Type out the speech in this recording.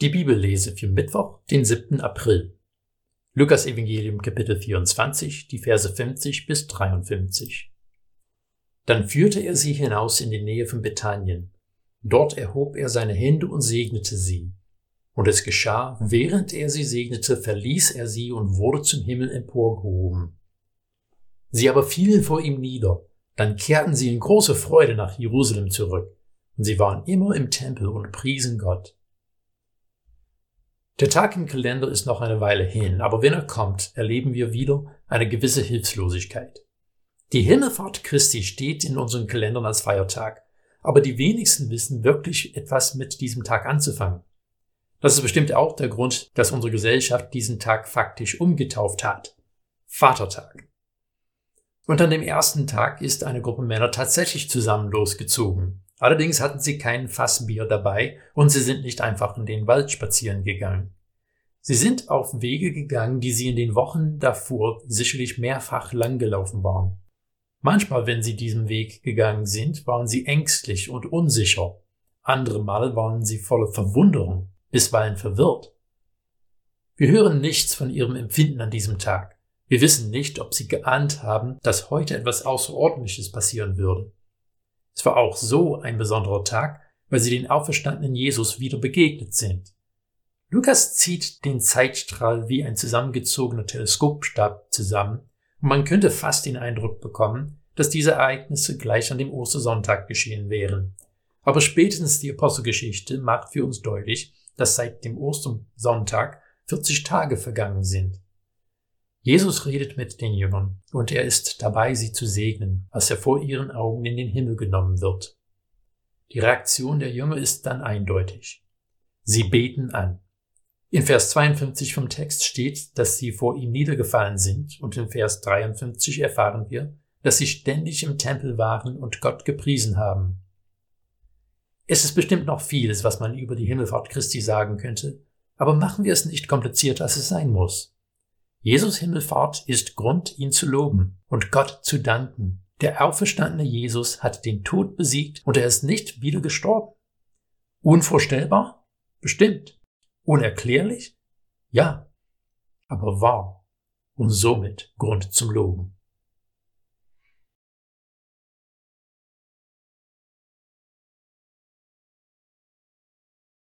Die Bibellese für Mittwoch, den 7. April. Lukas Evangelium Kapitel 24, die Verse 50 bis 53. Dann führte er sie hinaus in die Nähe von Bethanien. Dort erhob er seine Hände und segnete sie. Und es geschah, während er sie segnete, verließ er sie und wurde zum Himmel emporgehoben. Sie aber fielen vor ihm nieder. Dann kehrten sie in große Freude nach Jerusalem zurück. Und sie waren immer im Tempel und priesen Gott. Der Tag im Kalender ist noch eine Weile hin, aber wenn er kommt, erleben wir wieder eine gewisse Hilflosigkeit. Die Himmelfahrt Christi steht in unseren Kalendern als Feiertag, aber die wenigsten wissen wirklich etwas mit diesem Tag anzufangen. Das ist bestimmt auch der Grund, dass unsere Gesellschaft diesen Tag faktisch umgetauft hat. Vatertag. Und an dem ersten Tag ist eine Gruppe Männer tatsächlich zusammen losgezogen. Allerdings hatten sie kein Fassbier dabei und sie sind nicht einfach in den Wald spazieren gegangen. Sie sind auf Wege gegangen, die sie in den Wochen davor sicherlich mehrfach langgelaufen waren. Manchmal, wenn sie diesen Weg gegangen sind, waren sie ängstlich und unsicher. Andere Mal waren sie voller Verwunderung, bisweilen verwirrt. Wir hören nichts von ihrem Empfinden an diesem Tag. Wir wissen nicht, ob sie geahnt haben, dass heute etwas Außerordentliches passieren würde. Es war auch so ein besonderer Tag, weil sie den auferstandenen Jesus wieder begegnet sind. Lukas zieht den Zeitstrahl wie ein zusammengezogener Teleskopstab zusammen und man könnte fast den Eindruck bekommen, dass diese Ereignisse gleich an dem Ostersonntag geschehen wären. Aber spätestens die Apostelgeschichte macht für uns deutlich, dass seit dem Ostersonntag 40 Tage vergangen sind. Jesus redet mit den Jüngern und er ist dabei, sie zu segnen, als er vor ihren Augen in den Himmel genommen wird. Die Reaktion der Jünger ist dann eindeutig. Sie beten an. In Vers 52 vom Text steht, dass sie vor ihm niedergefallen sind und in Vers 53 erfahren wir, dass sie ständig im Tempel waren und Gott gepriesen haben. Es ist bestimmt noch vieles, was man über die Himmelfahrt Christi sagen könnte, aber machen wir es nicht komplizierter, als es sein muss. Jesus Himmelfahrt ist Grund, ihn zu loben und Gott zu danken. Der auferstandene Jesus hat den Tod besiegt und er ist nicht wieder gestorben. Unvorstellbar? Bestimmt. Unerklärlich? Ja. Aber wahr und somit Grund zum Loben.